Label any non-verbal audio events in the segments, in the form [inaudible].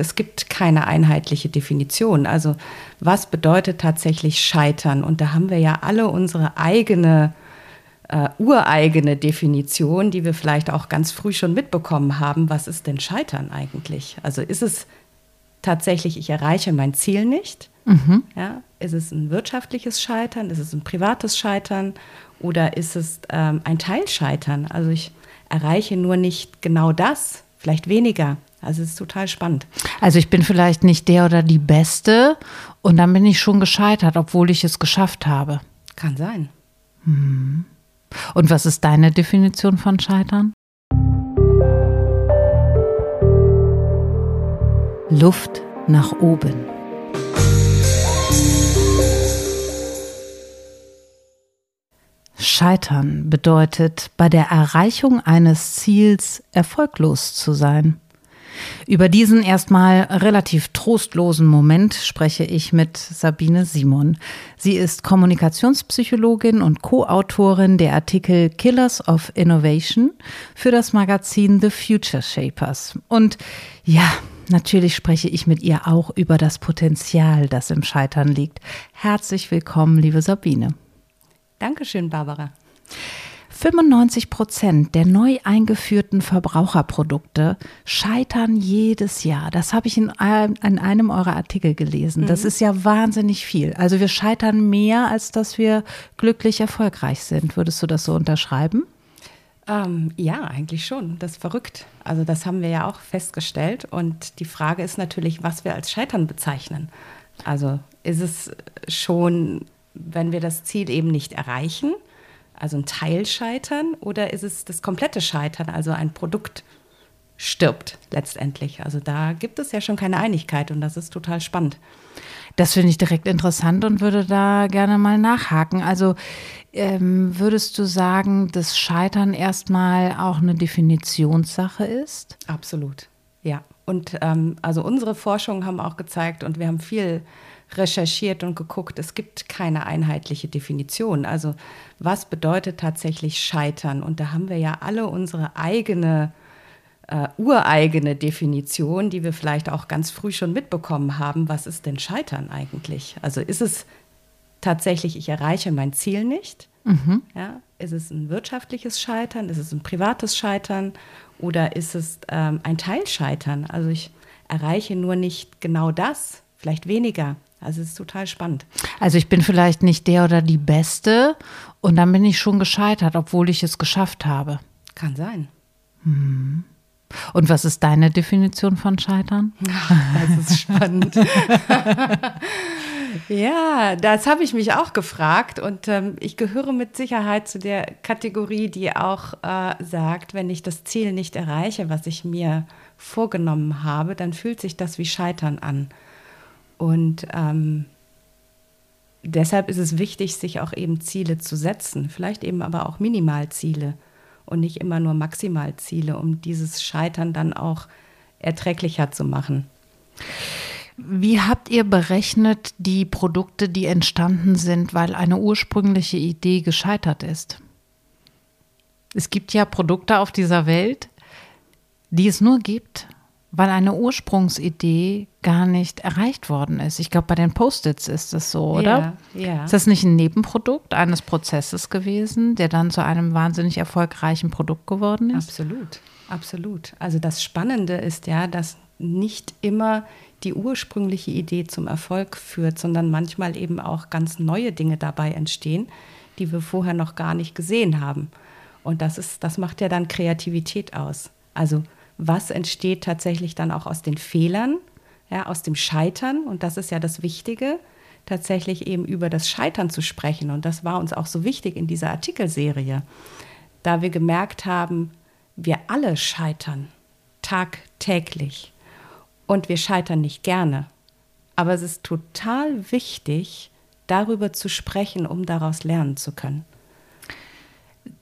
Es gibt keine einheitliche Definition. Also was bedeutet tatsächlich Scheitern? Und da haben wir ja alle unsere eigene, äh, ureigene Definition, die wir vielleicht auch ganz früh schon mitbekommen haben. Was ist denn Scheitern eigentlich? Also ist es tatsächlich, ich erreiche mein Ziel nicht? Mhm. Ja, ist es ein wirtschaftliches Scheitern? Ist es ein privates Scheitern? Oder ist es ähm, ein Teilscheitern? Also ich erreiche nur nicht genau das, vielleicht weniger. Also es ist total spannend. Also ich bin vielleicht nicht der oder die Beste und dann bin ich schon gescheitert, obwohl ich es geschafft habe. Kann sein. Hm. Und was ist deine Definition von Scheitern? Luft nach oben. Scheitern bedeutet, bei der Erreichung eines Ziels erfolglos zu sein. Über diesen erstmal relativ trostlosen Moment spreche ich mit Sabine Simon. Sie ist Kommunikationspsychologin und Co-Autorin der Artikel Killers of Innovation für das Magazin The Future Shapers. Und ja, natürlich spreche ich mit ihr auch über das Potenzial, das im Scheitern liegt. Herzlich willkommen, liebe Sabine. Dankeschön, Barbara. 95 Prozent der neu eingeführten Verbraucherprodukte scheitern jedes Jahr. Das habe ich in, in einem eurer Artikel gelesen. Das mhm. ist ja wahnsinnig viel. Also wir scheitern mehr, als dass wir glücklich erfolgreich sind. Würdest du das so unterschreiben? Ähm, ja, eigentlich schon. Das ist verrückt. Also das haben wir ja auch festgestellt. Und die Frage ist natürlich, was wir als Scheitern bezeichnen. Also ist es schon wenn wir das Ziel eben nicht erreichen, also ein Teil scheitern, oder ist es das komplette Scheitern, also ein Produkt stirbt letztendlich? Also da gibt es ja schon keine Einigkeit und das ist total spannend. Das finde ich direkt interessant und würde da gerne mal nachhaken. Also ähm, würdest du sagen, dass Scheitern erstmal auch eine Definitionssache ist? Absolut, ja. Und ähm, also unsere Forschungen haben auch gezeigt und wir haben viel recherchiert und geguckt, es gibt keine einheitliche Definition. Also was bedeutet tatsächlich Scheitern? Und da haben wir ja alle unsere eigene, äh, ureigene Definition, die wir vielleicht auch ganz früh schon mitbekommen haben. Was ist denn Scheitern eigentlich? Also ist es tatsächlich, ich erreiche mein Ziel nicht? Mhm. Ja, ist es ein wirtschaftliches Scheitern? Ist es ein privates Scheitern? Oder ist es ähm, ein Teilscheitern? Also ich erreiche nur nicht genau das, vielleicht weniger also es ist total spannend. Also ich bin vielleicht nicht der oder die Beste und dann bin ich schon gescheitert, obwohl ich es geschafft habe. Kann sein. Hm. Und was ist deine Definition von Scheitern? das ist spannend. [laughs] ja, das habe ich mich auch gefragt und ähm, ich gehöre mit Sicherheit zu der Kategorie, die auch äh, sagt, wenn ich das Ziel nicht erreiche, was ich mir vorgenommen habe, dann fühlt sich das wie Scheitern an. Und ähm, deshalb ist es wichtig, sich auch eben Ziele zu setzen, vielleicht eben aber auch Minimalziele und nicht immer nur Maximalziele, um dieses Scheitern dann auch erträglicher zu machen. Wie habt ihr berechnet die Produkte, die entstanden sind, weil eine ursprüngliche Idee gescheitert ist? Es gibt ja Produkte auf dieser Welt, die es nur gibt, weil eine Ursprungsidee gar nicht erreicht worden ist. Ich glaube, bei den Post-its ist das so, oder? Ja, ja. Ist das nicht ein Nebenprodukt eines Prozesses gewesen, der dann zu einem wahnsinnig erfolgreichen Produkt geworden ist? Absolut, absolut. Also das Spannende ist ja, dass nicht immer die ursprüngliche Idee zum Erfolg führt, sondern manchmal eben auch ganz neue Dinge dabei entstehen, die wir vorher noch gar nicht gesehen haben. Und das ist, das macht ja dann Kreativität aus. Also was entsteht tatsächlich dann auch aus den Fehlern, ja, aus dem Scheitern. Und das ist ja das Wichtige, tatsächlich eben über das Scheitern zu sprechen. Und das war uns auch so wichtig in dieser Artikelserie, da wir gemerkt haben, wir alle scheitern tagtäglich. Und wir scheitern nicht gerne. Aber es ist total wichtig, darüber zu sprechen, um daraus lernen zu können.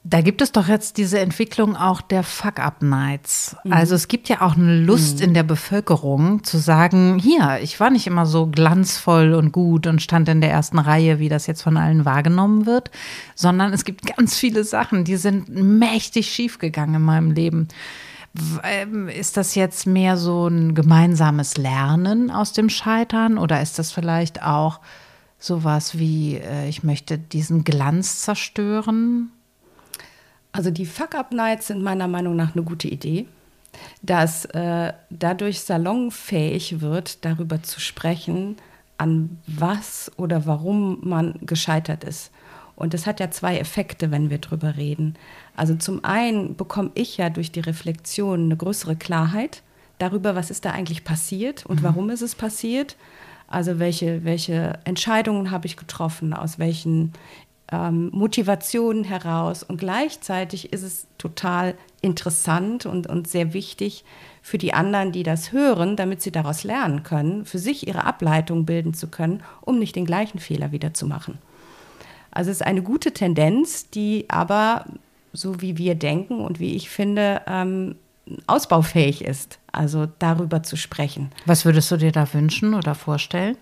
Da gibt es doch jetzt diese Entwicklung auch der Fuck-Up-Nights. Mhm. Also es gibt ja auch eine Lust mhm. in der Bevölkerung zu sagen, hier, ich war nicht immer so glanzvoll und gut und stand in der ersten Reihe, wie das jetzt von allen wahrgenommen wird, sondern es gibt [laughs] ganz viele Sachen, die sind mächtig schiefgegangen in meinem Leben. Ähm, ist das jetzt mehr so ein gemeinsames Lernen aus dem Scheitern oder ist das vielleicht auch sowas wie, äh, ich möchte diesen Glanz zerstören? Also die Fuck-Up-Nights sind meiner Meinung nach eine gute Idee, dass äh, dadurch salonfähig wird, darüber zu sprechen, an was oder warum man gescheitert ist. Und das hat ja zwei Effekte, wenn wir drüber reden. Also zum einen bekomme ich ja durch die Reflexion eine größere Klarheit darüber, was ist da eigentlich passiert und mhm. warum ist es passiert. Also welche, welche Entscheidungen habe ich getroffen, aus welchen ähm, Motivationen heraus. Und gleichzeitig ist es total interessant und, und sehr wichtig für die anderen, die das hören, damit sie daraus lernen können, für sich ihre Ableitung bilden zu können, um nicht den gleichen Fehler wieder zu machen. Also es ist eine gute Tendenz, die aber, so wie wir denken und wie ich finde, ähm, ausbaufähig ist, also darüber zu sprechen. Was würdest du dir da wünschen oder vorstellen?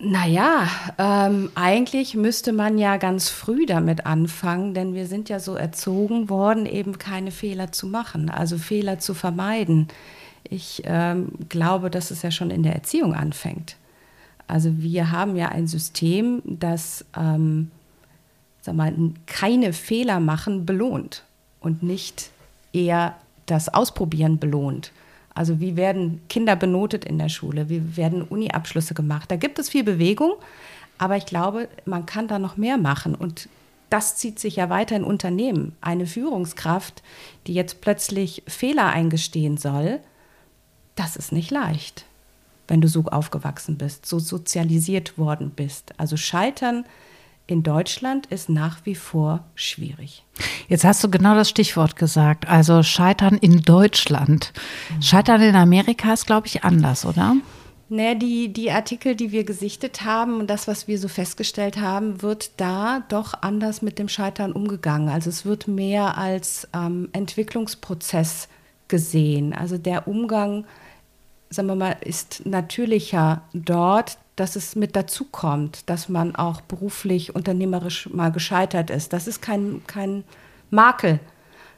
Naja, ähm, eigentlich müsste man ja ganz früh damit anfangen, denn wir sind ja so erzogen worden, eben keine Fehler zu machen, also Fehler zu vermeiden. Ich ähm, glaube, dass es ja schon in der Erziehung anfängt. Also wir haben ja ein System, das ähm, sag mal, keine Fehler machen belohnt und nicht eher das Ausprobieren belohnt. Also wie werden Kinder benotet in der Schule? Wie werden Uni-Abschlüsse gemacht? Da gibt es viel Bewegung, aber ich glaube, man kann da noch mehr machen. Und das zieht sich ja weiter in Unternehmen. Eine Führungskraft, die jetzt plötzlich Fehler eingestehen soll, das ist nicht leicht, wenn du so aufgewachsen bist, so sozialisiert worden bist. Also Scheitern in Deutschland ist nach wie vor schwierig. Jetzt hast du genau das Stichwort gesagt, also Scheitern in Deutschland. Scheitern in Amerika ist, glaube ich, anders, oder? Naja, die, die Artikel, die wir gesichtet haben und das, was wir so festgestellt haben, wird da doch anders mit dem Scheitern umgegangen. Also es wird mehr als ähm, Entwicklungsprozess gesehen. Also der Umgang, sagen wir mal, ist natürlicher dort dass es mit dazu kommt, dass man auch beruflich, unternehmerisch mal gescheitert ist. Das ist kein, kein Makel.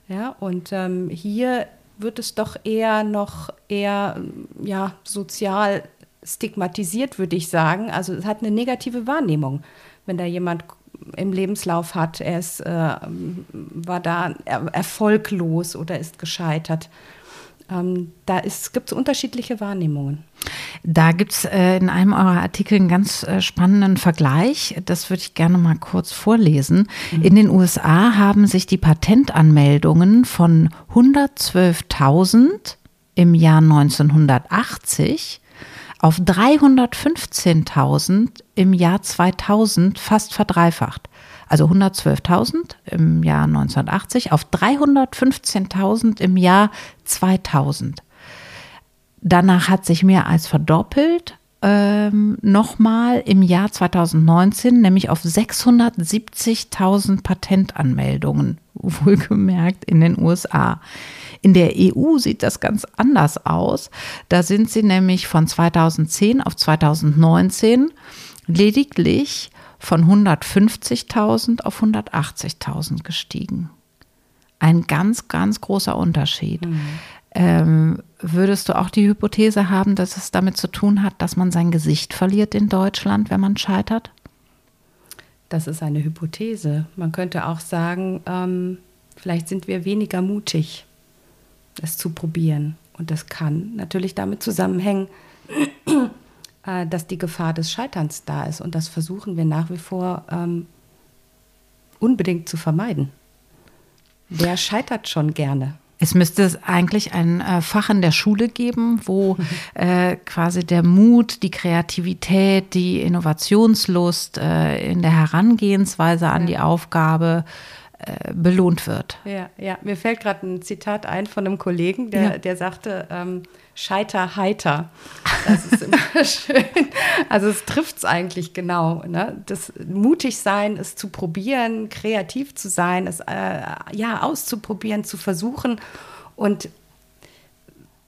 Ja, und ähm, hier wird es doch eher noch eher ja, sozial stigmatisiert, würde ich sagen. Also es hat eine negative Wahrnehmung, wenn da jemand im Lebenslauf hat, er ist, äh, war da erfolglos oder ist gescheitert. Ähm, da gibt es unterschiedliche Wahrnehmungen. Da gibt es äh, in einem eurer Artikel einen ganz äh, spannenden Vergleich. Das würde ich gerne mal kurz vorlesen. Mhm. In den USA haben sich die Patentanmeldungen von 112.000 im Jahr 1980 auf 315.000 im Jahr 2000 fast verdreifacht also 112.000 im Jahr 1980 auf 315.000 im Jahr 2000. Danach hat sich mehr als verdoppelt, ähm, nochmal im Jahr 2019, nämlich auf 670.000 Patentanmeldungen, [laughs] wohlgemerkt in den USA. In der EU sieht das ganz anders aus. Da sind sie nämlich von 2010 auf 2019 lediglich von 150.000 auf 180.000 gestiegen. Ein ganz, ganz großer Unterschied. Mhm. Ähm, würdest du auch die Hypothese haben, dass es damit zu tun hat, dass man sein Gesicht verliert in Deutschland, wenn man scheitert? Das ist eine Hypothese. Man könnte auch sagen, ähm, vielleicht sind wir weniger mutig, es zu probieren. Und das kann natürlich damit zusammenhängen, äh, dass die Gefahr des Scheiterns da ist. Und das versuchen wir nach wie vor ähm, unbedingt zu vermeiden. Wer scheitert schon gerne? Es müsste eigentlich ein äh, Fach in der Schule geben, wo äh, quasi der Mut, die Kreativität, die Innovationslust äh, in der Herangehensweise an ja. die Aufgabe äh, belohnt wird. Ja, ja. Mir fällt gerade ein Zitat ein von einem Kollegen, der, ja. der sagte, ähm, Scheiter heiter. Das ist immer [laughs] schön. Also es trifft es eigentlich genau. Ne? Das mutig sein, es zu probieren, kreativ zu sein, es äh, ja auszuprobieren, zu versuchen. Und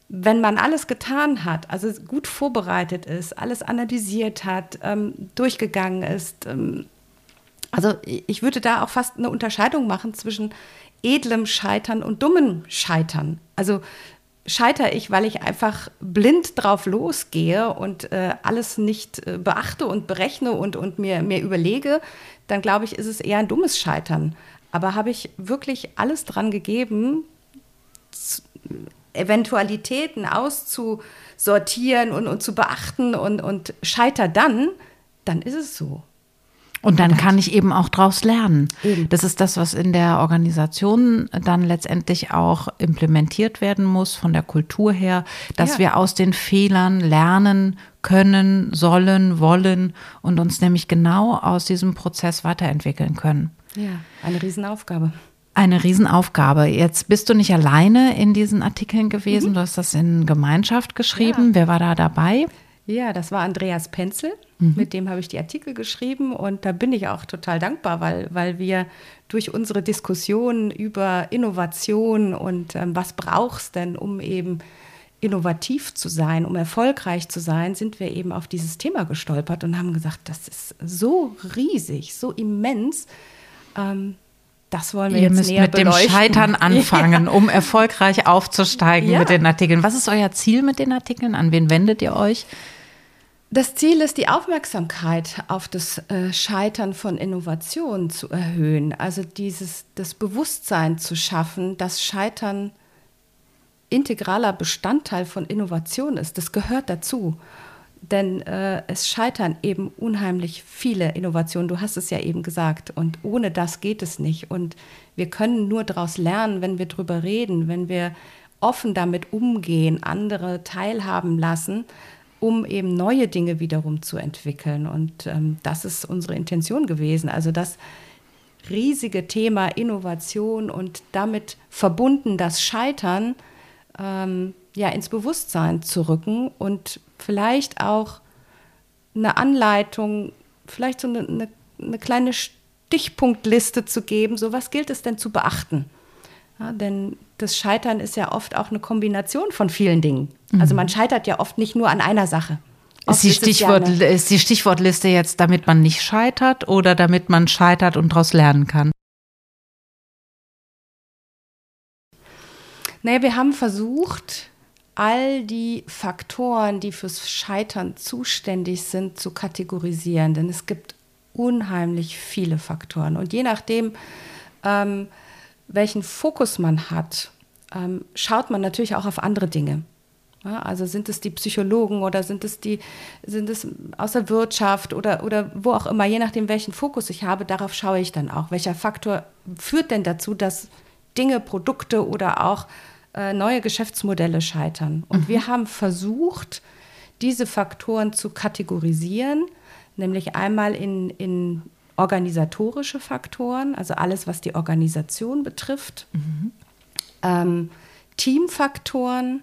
wenn man alles getan hat, also gut vorbereitet ist, alles analysiert hat, ähm, durchgegangen ist, ähm, also ich würde da auch fast eine Unterscheidung machen zwischen edlem Scheitern und dummem Scheitern. Also scheitere ich, weil ich einfach blind drauf losgehe und äh, alles nicht äh, beachte und berechne und, und mir, mir überlege, dann glaube ich, ist es eher ein dummes Scheitern. Aber habe ich wirklich alles dran gegeben, Eventualitäten auszusortieren und, und zu beachten und, und scheiter dann, dann ist es so. Und dann kann ich eben auch daraus lernen. Eben. Das ist das, was in der Organisation dann letztendlich auch implementiert werden muss, von der Kultur her, dass ja. wir aus den Fehlern lernen können, sollen, wollen und uns nämlich genau aus diesem Prozess weiterentwickeln können. Ja, eine Riesenaufgabe. Eine Riesenaufgabe. Jetzt bist du nicht alleine in diesen Artikeln gewesen. Mhm. Du hast das in Gemeinschaft geschrieben. Ja. Wer war da dabei? Ja, das war Andreas Penzel. Mhm. Mit dem habe ich die Artikel geschrieben und da bin ich auch total dankbar, weil, weil wir durch unsere Diskussion über Innovation und ähm, was brauchst denn, um eben innovativ zu sein, um erfolgreich zu sein, sind wir eben auf dieses Thema gestolpert und haben gesagt, das ist so riesig, so immens. Ähm, das wollen wir Ihr jetzt müsst näher mit beleuchten. dem Scheitern [laughs] anfangen, ja. um erfolgreich aufzusteigen ja. mit den Artikeln. Was ist euer Ziel mit den Artikeln? An wen wendet ihr euch? Das Ziel ist, die Aufmerksamkeit auf das äh, Scheitern von Innovationen zu erhöhen, also dieses, das Bewusstsein zu schaffen, dass Scheitern integraler Bestandteil von Innovation ist. Das gehört dazu. Denn äh, es scheitern eben unheimlich viele Innovationen. Du hast es ja eben gesagt. Und ohne das geht es nicht. Und wir können nur daraus lernen, wenn wir darüber reden, wenn wir offen damit umgehen, andere teilhaben lassen um eben neue Dinge wiederum zu entwickeln. Und ähm, das ist unsere Intention gewesen. Also das riesige Thema Innovation und damit verbunden das Scheitern ähm, ja ins Bewusstsein zu rücken und vielleicht auch eine Anleitung, vielleicht so eine, eine, eine kleine Stichpunktliste zu geben, so was gilt es denn zu beachten. Ja, denn das Scheitern ist ja oft auch eine Kombination von vielen Dingen. Also man mhm. scheitert ja oft nicht nur an einer Sache. Ist die, Stichwort, ja ist die Stichwortliste jetzt, damit man nicht scheitert oder damit man scheitert und daraus lernen kann? Naja, wir haben versucht, all die Faktoren, die fürs Scheitern zuständig sind, zu kategorisieren. Denn es gibt unheimlich viele Faktoren. Und je nachdem, ähm, welchen Fokus man hat, ähm, schaut man natürlich auch auf andere Dinge. Ja, also sind es die Psychologen oder sind es die, sind es aus der Wirtschaft oder, oder wo auch immer, je nachdem, welchen Fokus ich habe, darauf schaue ich dann auch. Welcher Faktor führt denn dazu, dass Dinge, Produkte oder auch äh, neue Geschäftsmodelle scheitern? Und mhm. wir haben versucht, diese Faktoren zu kategorisieren, nämlich einmal in, in organisatorische Faktoren, also alles, was die Organisation betrifft, mhm. ähm, Teamfaktoren,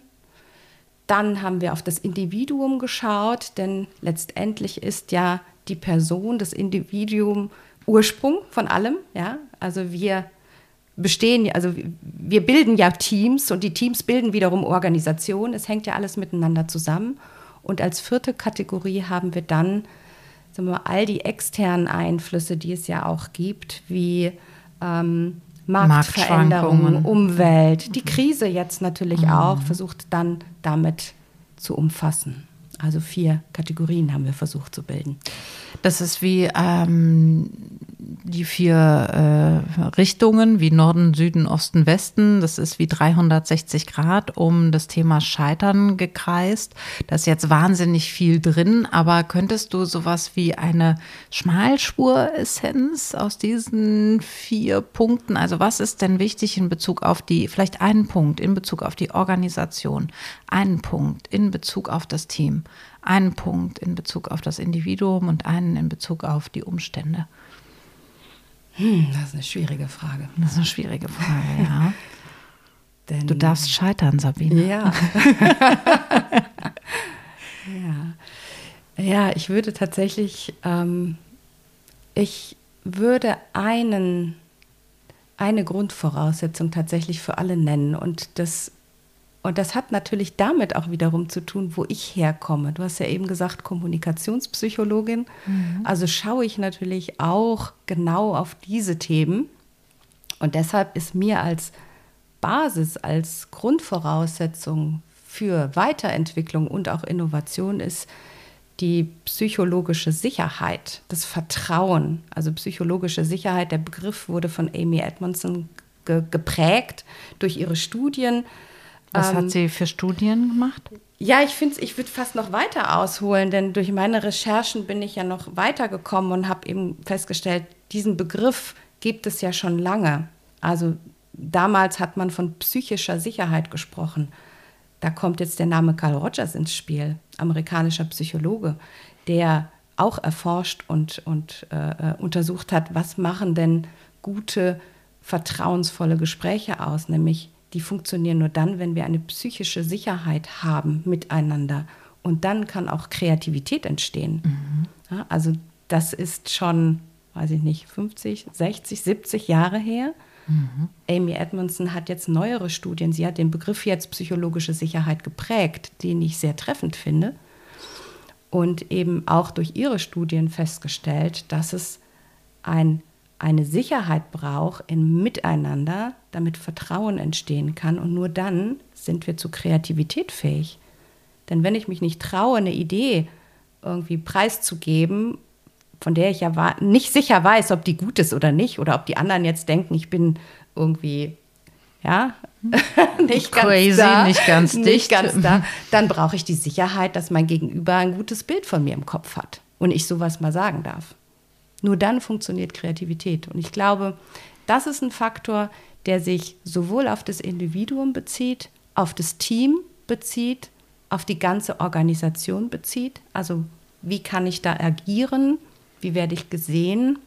dann haben wir auf das Individuum geschaut, denn letztendlich ist ja die Person, das Individuum Ursprung von allem. Ja? Also wir bestehen, also wir bilden ja Teams und die Teams bilden wiederum Organisationen. Es hängt ja alles miteinander zusammen. Und als vierte Kategorie haben wir dann sagen wir, all die externen Einflüsse, die es ja auch gibt, wie ähm, Marktveränderungen, Umwelt, die Krise jetzt natürlich mhm. auch, versucht dann damit zu umfassen. Also vier Kategorien haben wir versucht zu bilden. Das ist wie ähm, die vier äh, Richtungen, wie Norden, Süden, Osten, Westen. Das ist wie 360 Grad um das Thema Scheitern gekreist. Da ist jetzt wahnsinnig viel drin, aber könntest du sowas wie eine Schmalspur-Essenz aus diesen vier Punkten, also was ist denn wichtig in Bezug auf die, vielleicht einen Punkt in Bezug auf die Organisation, einen Punkt in Bezug auf das Team, einen Punkt in Bezug auf das Individuum und einen in Bezug auf die Umstände? Hm, das ist eine schwierige Frage. Das ist eine schwierige Frage, ja. [laughs] Denn, du darfst scheitern, Sabine. Ja. [laughs] ja. Ja, ich würde tatsächlich, ähm, ich würde einen, eine Grundvoraussetzung tatsächlich für alle nennen. Und das und das hat natürlich damit auch wiederum zu tun, wo ich herkomme. Du hast ja eben gesagt, Kommunikationspsychologin. Mhm. Also schaue ich natürlich auch genau auf diese Themen. Und deshalb ist mir als Basis, als Grundvoraussetzung für Weiterentwicklung und auch Innovation ist die psychologische Sicherheit, das Vertrauen. Also psychologische Sicherheit, der Begriff wurde von Amy Edmondson ge geprägt durch ihre Studien. Was ähm, hat sie für Studien gemacht? Ja, ich finde, ich würde fast noch weiter ausholen, denn durch meine Recherchen bin ich ja noch weitergekommen und habe eben festgestellt, diesen Begriff gibt es ja schon lange. Also damals hat man von psychischer Sicherheit gesprochen. Da kommt jetzt der Name Carl Rogers ins Spiel, amerikanischer Psychologe, der auch erforscht und, und äh, äh untersucht hat, was machen denn gute, vertrauensvolle Gespräche aus, nämlich die funktionieren nur dann, wenn wir eine psychische Sicherheit haben miteinander. Und dann kann auch Kreativität entstehen. Mhm. Ja, also das ist schon, weiß ich nicht, 50, 60, 70 Jahre her. Mhm. Amy Edmondson hat jetzt neuere Studien, sie hat den Begriff jetzt psychologische Sicherheit geprägt, den ich sehr treffend finde. Und eben auch durch ihre Studien festgestellt, dass es ein eine Sicherheit braucht im Miteinander, damit Vertrauen entstehen kann. Und nur dann sind wir zu Kreativität fähig. Denn wenn ich mich nicht traue, eine Idee irgendwie preiszugeben, von der ich ja nicht sicher weiß, ob die gut ist oder nicht, oder ob die anderen jetzt denken, ich bin irgendwie, ja, [laughs] nicht Crazy, ganz da, nicht ganz dicht. Nicht ganz da, dann brauche ich die Sicherheit, dass mein Gegenüber ein gutes Bild von mir im Kopf hat und ich sowas mal sagen darf. Nur dann funktioniert Kreativität. Und ich glaube, das ist ein Faktor, der sich sowohl auf das Individuum bezieht, auf das Team bezieht, auf die ganze Organisation bezieht. Also wie kann ich da agieren? Wie werde ich gesehen?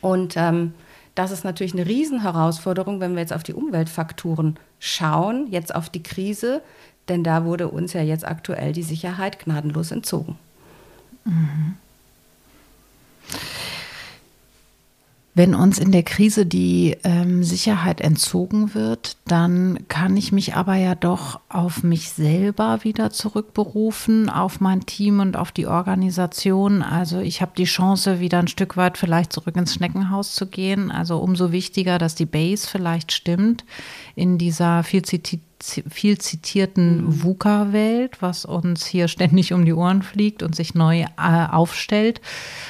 Und ähm, das ist natürlich eine Riesenherausforderung, wenn wir jetzt auf die Umweltfaktoren schauen, jetzt auf die Krise, denn da wurde uns ja jetzt aktuell die Sicherheit gnadenlos entzogen. Mhm. Wenn uns in der Krise die ähm, Sicherheit entzogen wird, dann kann ich mich aber ja doch auf mich selber wieder zurückberufen, auf mein Team und auf die Organisation. Also ich habe die Chance, wieder ein Stück weit vielleicht zurück ins Schneckenhaus zu gehen. Also umso wichtiger, dass die Base vielleicht stimmt in dieser viel zitierten viel zitierten mhm. VUCA-Welt, was uns hier ständig um die Ohren fliegt und sich neu äh, aufstellt.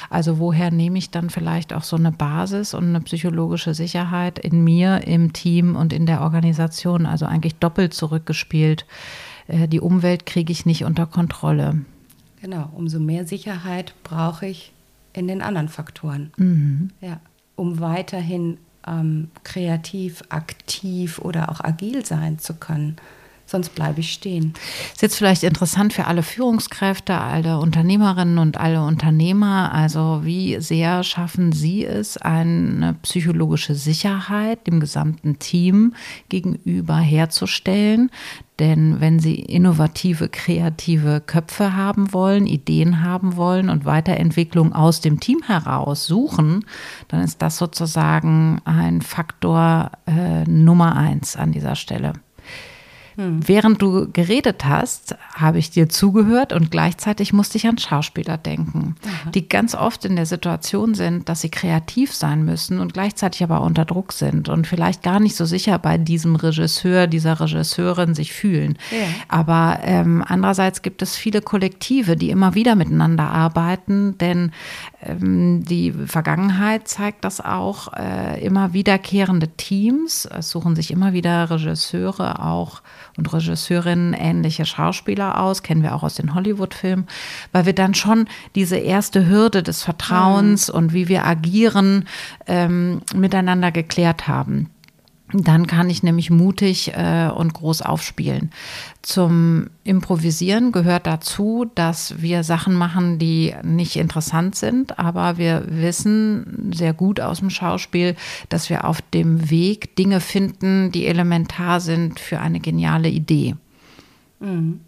Also woher nehme ich dann vielleicht auch so eine Basis und eine psychologische Sicherheit in mir, im Team und in der Organisation? Also eigentlich doppelt zurückgespielt. Äh, die Umwelt kriege ich nicht unter Kontrolle. Genau, umso mehr Sicherheit brauche ich in den anderen Faktoren. Mhm. Ja, um weiterhin ähm, kreativ, aktiv oder auch agil sein zu können. Sonst bleibe ich stehen. Ist jetzt vielleicht interessant für alle Führungskräfte, alle Unternehmerinnen und alle Unternehmer. Also wie sehr schaffen Sie es, eine psychologische Sicherheit dem gesamten Team gegenüber herzustellen, denn wenn Sie innovative, kreative Köpfe haben wollen, Ideen haben wollen und Weiterentwicklung aus dem Team heraus suchen, dann ist das sozusagen ein Faktor äh, Nummer eins an dieser Stelle. Hm. Während du geredet hast, habe ich dir zugehört und gleichzeitig musste ich an Schauspieler denken, Aha. die ganz oft in der Situation sind, dass sie kreativ sein müssen und gleichzeitig aber unter Druck sind und vielleicht gar nicht so sicher bei diesem Regisseur, dieser Regisseurin sich fühlen. Ja. Aber ähm, andererseits gibt es viele Kollektive, die immer wieder miteinander arbeiten, denn ähm, die Vergangenheit zeigt das auch. Äh, immer wiederkehrende Teams, es suchen sich immer wieder Regisseure auch und Regisseurinnen ähnliche Schauspieler aus, kennen wir auch aus den Hollywood-Filmen, weil wir dann schon diese erste Hürde des Vertrauens mhm. und wie wir agieren ähm, miteinander geklärt haben. Dann kann ich nämlich mutig äh, und groß aufspielen. Zum Improvisieren gehört dazu, dass wir Sachen machen, die nicht interessant sind, aber wir wissen sehr gut aus dem Schauspiel, dass wir auf dem Weg Dinge finden, die elementar sind für eine geniale Idee. Mhm.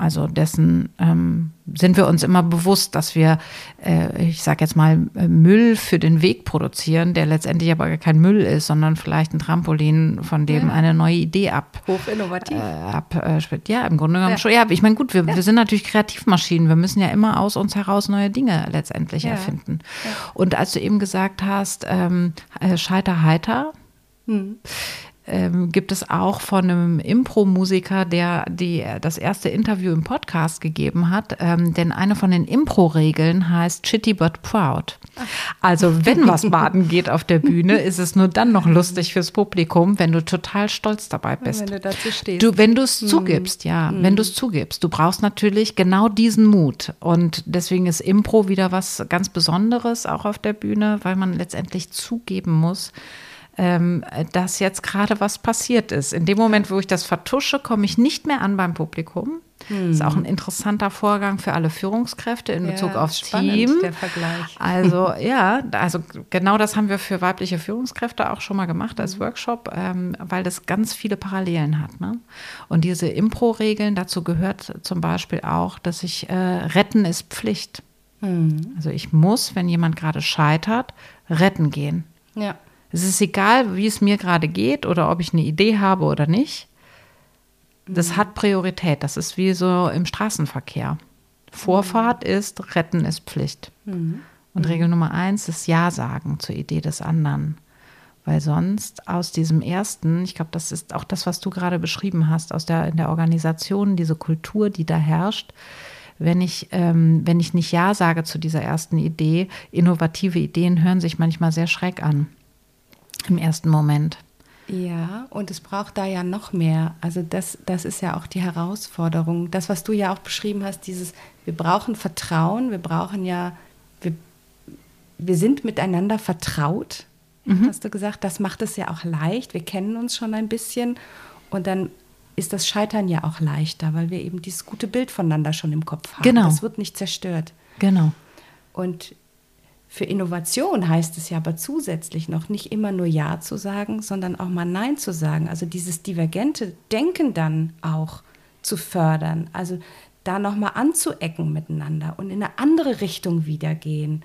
Also dessen ähm, sind wir uns immer bewusst, dass wir, äh, ich sage jetzt mal, Müll für den Weg produzieren, der letztendlich aber kein Müll ist, sondern vielleicht ein Trampolin, von dem ja. eine neue Idee ab. Hochinnovativ. Äh, ab, äh, ja, im Grunde genommen ja. schon. Ja, ich meine, gut, wir, ja. wir sind natürlich Kreativmaschinen. Wir müssen ja immer aus uns heraus neue Dinge letztendlich erfinden. Und als du eben gesagt hast, ähm, äh, Scheiter heiter, Hm ähm, gibt es auch von einem Impro-Musiker, der die, das erste Interview im Podcast gegeben hat. Ähm, denn eine von den Impro-Regeln heißt Chitty but Proud. Also wenn was baden geht auf der Bühne, ist es nur dann noch lustig fürs Publikum, wenn du total stolz dabei bist. Wenn du dazu stehst. Du, wenn du es hm. zugibst, ja, hm. wenn du es zugibst. Du brauchst natürlich genau diesen Mut. Und deswegen ist Impro wieder was ganz Besonderes auch auf der Bühne, weil man letztendlich zugeben muss, ähm, dass jetzt gerade was passiert ist. In dem Moment, wo ich das vertusche, komme ich nicht mehr an beim Publikum. Hm. Das ist auch ein interessanter Vorgang für alle Führungskräfte in Bezug ja, aufs spannend, Team. Der Vergleich. Also [laughs] ja, also genau das haben wir für weibliche Führungskräfte auch schon mal gemacht als mhm. Workshop, ähm, weil das ganz viele Parallelen hat. Ne? Und diese Impro-Regeln, dazu gehört zum Beispiel auch, dass ich äh, retten ist Pflicht. Hm. Also ich muss, wenn jemand gerade scheitert, retten gehen. Ja. Es ist egal, wie es mir gerade geht oder ob ich eine Idee habe oder nicht. Das mhm. hat Priorität. Das ist wie so im Straßenverkehr. Vorfahrt mhm. ist, retten ist Pflicht. Mhm. Und Regel Nummer eins ist Ja sagen zur Idee des anderen. Weil sonst aus diesem ersten, ich glaube, das ist auch das, was du gerade beschrieben hast, aus der, in der Organisation, diese Kultur, die da herrscht, wenn ich, ähm, wenn ich nicht Ja sage zu dieser ersten Idee, innovative Ideen hören sich manchmal sehr schräg an im ersten Moment. Ja, und es braucht da ja noch mehr. Also das, das ist ja auch die Herausforderung. Das, was du ja auch beschrieben hast, dieses, wir brauchen Vertrauen, wir brauchen ja, wir, wir sind miteinander vertraut, mhm. hast du gesagt. Das macht es ja auch leicht. Wir kennen uns schon ein bisschen und dann ist das Scheitern ja auch leichter, weil wir eben dieses gute Bild voneinander schon im Kopf haben. Genau. Das wird nicht zerstört. Genau. Und für Innovation heißt es ja aber zusätzlich noch nicht immer nur Ja zu sagen, sondern auch mal Nein zu sagen. Also dieses divergente Denken dann auch zu fördern. Also da nochmal anzuecken miteinander und in eine andere Richtung wieder gehen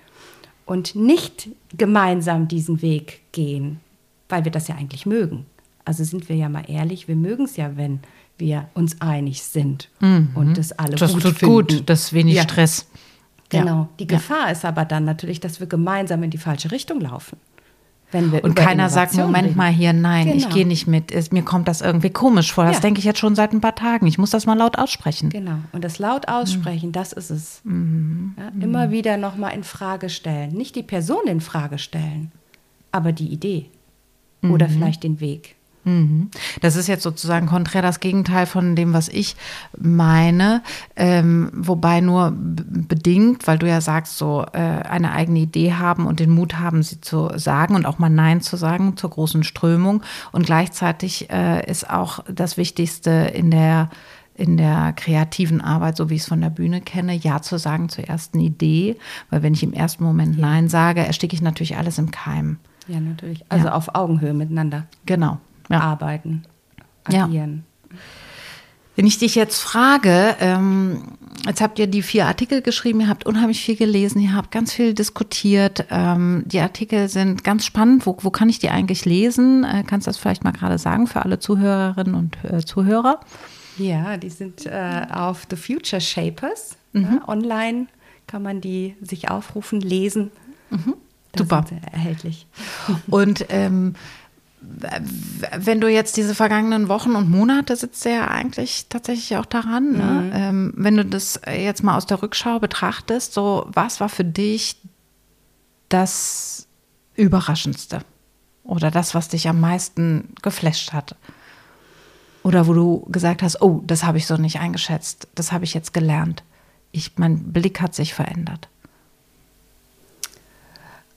und nicht gemeinsam diesen Weg gehen, weil wir das ja eigentlich mögen. Also sind wir ja mal ehrlich, wir mögen es ja, wenn wir uns einig sind mhm. und das alle das gut tut finden. gut, das ist wenig ja. Stress. Genau. Ja. Die Gefahr ja. ist aber dann natürlich, dass wir gemeinsam in die falsche Richtung laufen. Wenn wir und keiner sagt, Moment reden. mal hier, nein, genau. ich gehe nicht mit. Es, mir kommt das irgendwie komisch vor. Das ja. denke ich jetzt schon seit ein paar Tagen. Ich muss das mal laut aussprechen. Genau. Und das laut aussprechen, mhm. das ist es. Mhm. Ja, immer mhm. wieder nochmal in Frage stellen. Nicht die Person in Frage stellen, aber die Idee. Oder mhm. vielleicht den Weg. Mhm. Das ist jetzt sozusagen konträr das Gegenteil von dem, was ich meine, ähm, wobei nur bedingt, weil du ja sagst, so äh, eine eigene Idee haben und den Mut haben, sie zu sagen und auch mal Nein zu sagen zur großen Strömung. Und gleichzeitig äh, ist auch das Wichtigste in der in der kreativen Arbeit, so wie ich es von der Bühne kenne, Ja zu sagen zur ersten Idee, weil wenn ich im ersten Moment Nein sage, ersticke ich natürlich alles im Keim. Ja, natürlich. Also ja. auf Augenhöhe miteinander. Genau ja. arbeiten, agieren. Ja. Wenn ich dich jetzt frage, ähm, jetzt habt ihr die vier Artikel geschrieben, ihr habt unheimlich viel gelesen, ihr habt ganz viel diskutiert. Ähm, die Artikel sind ganz spannend. Wo, wo kann ich die eigentlich lesen? Äh, kannst du das vielleicht mal gerade sagen für alle Zuhörerinnen und äh, Zuhörer? Ja, die sind äh, auf The Future Shapers. Mhm. online kann man die sich aufrufen, lesen. Mhm. Super. erhältlich. Und ähm, wenn du jetzt diese vergangenen Wochen und Monate sitzt ja eigentlich tatsächlich auch daran, ne? mhm. ähm, wenn du das jetzt mal aus der Rückschau betrachtest, so was war für dich das Überraschendste oder das, was dich am meisten geflasht hat? Oder wo du gesagt hast, oh, das habe ich so nicht eingeschätzt, das habe ich jetzt gelernt. Ich, mein Blick hat sich verändert.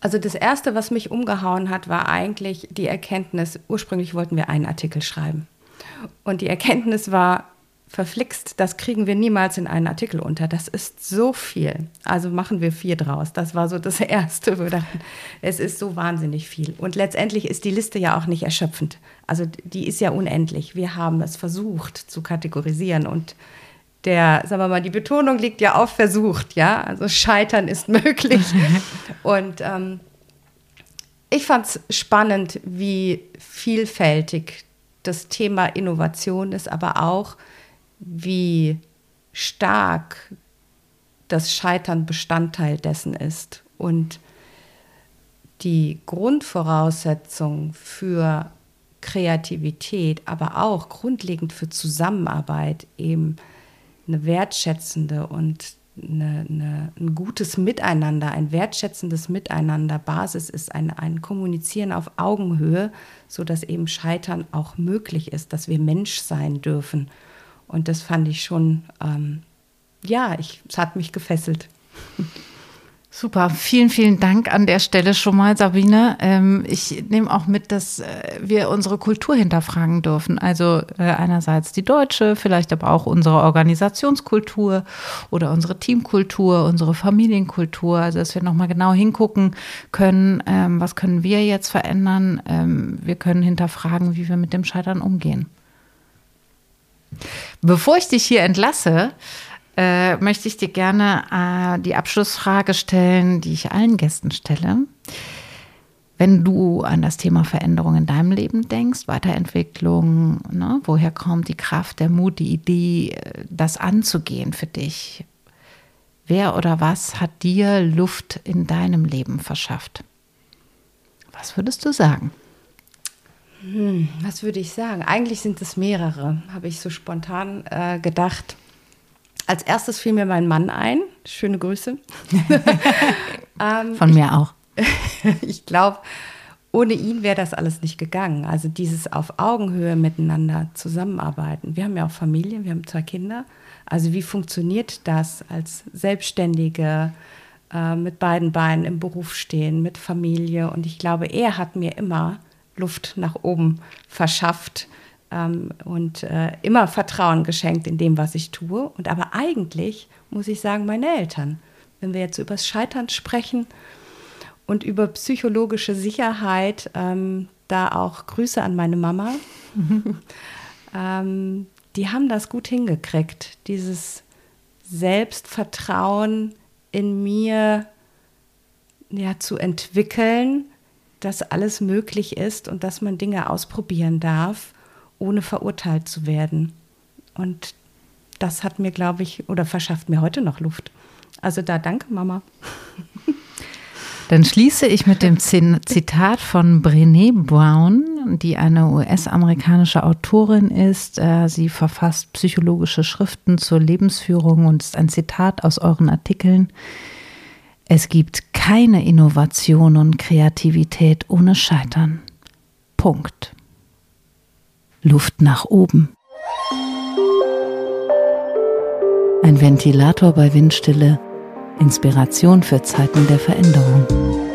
Also das Erste, was mich umgehauen hat, war eigentlich die Erkenntnis, ursprünglich wollten wir einen Artikel schreiben. Und die Erkenntnis war, verflixt, das kriegen wir niemals in einen Artikel unter. Das ist so viel. Also machen wir vier draus. Das war so das [laughs] Erste. Wir dachten, es ist so wahnsinnig viel. Und letztendlich ist die Liste ja auch nicht erschöpfend. Also die ist ja unendlich. Wir haben es versucht zu kategorisieren und der, sagen wir mal, die Betonung liegt ja auf versucht, ja. Also Scheitern ist möglich. [laughs] Und ähm, ich fand es spannend, wie vielfältig das Thema Innovation ist, aber auch wie stark das Scheitern Bestandteil dessen ist. Und die Grundvoraussetzung für Kreativität, aber auch grundlegend für Zusammenarbeit eben eine wertschätzende und eine, eine, ein gutes Miteinander, ein wertschätzendes Miteinander Basis ist, ein, ein Kommunizieren auf Augenhöhe, sodass eben Scheitern auch möglich ist, dass wir Mensch sein dürfen. Und das fand ich schon, ähm, ja, ich, es hat mich gefesselt. [laughs] Super, vielen, vielen Dank an der Stelle schon mal, Sabine. Ähm, ich nehme auch mit, dass äh, wir unsere Kultur hinterfragen dürfen. Also äh, einerseits die deutsche, vielleicht aber auch unsere Organisationskultur oder unsere Teamkultur, unsere Familienkultur. Also dass wir nochmal genau hingucken können, ähm, was können wir jetzt verändern. Ähm, wir können hinterfragen, wie wir mit dem Scheitern umgehen. Bevor ich dich hier entlasse, äh, möchte ich dir gerne äh, die Abschlussfrage stellen, die ich allen Gästen stelle. Wenn du an das Thema Veränderung in deinem Leben denkst, Weiterentwicklung, ne, woher kommt die Kraft, der Mut, die Idee, das anzugehen für dich? Wer oder was hat dir Luft in deinem Leben verschafft? Was würdest du sagen? Hm, was würde ich sagen? Eigentlich sind es mehrere, habe ich so spontan äh, gedacht. Als erstes fiel mir mein Mann ein. Schöne Grüße. [laughs] ähm, Von mir auch. [laughs] ich glaube, ohne ihn wäre das alles nicht gegangen. Also dieses auf Augenhöhe miteinander zusammenarbeiten. Wir haben ja auch Familie, wir haben zwei Kinder. Also wie funktioniert das als Selbstständige äh, mit beiden Beinen im Beruf stehen, mit Familie? Und ich glaube, er hat mir immer Luft nach oben verschafft ähm, und äh, immer Vertrauen geschenkt in dem, was ich tue. Und aber eigentlich muss ich sagen, meine Eltern, wenn wir jetzt über das Scheitern sprechen und über psychologische Sicherheit, ähm, da auch Grüße an meine Mama. [laughs] ähm, die haben das gut hingekriegt, dieses Selbstvertrauen in mir ja, zu entwickeln, dass alles möglich ist und dass man Dinge ausprobieren darf ohne verurteilt zu werden. Und das hat mir, glaube ich, oder verschafft mir heute noch Luft. Also da danke, Mama. Dann schließe ich mit dem Zitat von Brené Brown, die eine US-amerikanische Autorin ist. Äh, sie verfasst psychologische Schriften zur Lebensführung und ist ein Zitat aus euren Artikeln. Es gibt keine Innovation und Kreativität ohne Scheitern. Punkt. Luft nach oben. Ein Ventilator bei Windstille, Inspiration für Zeiten der Veränderung.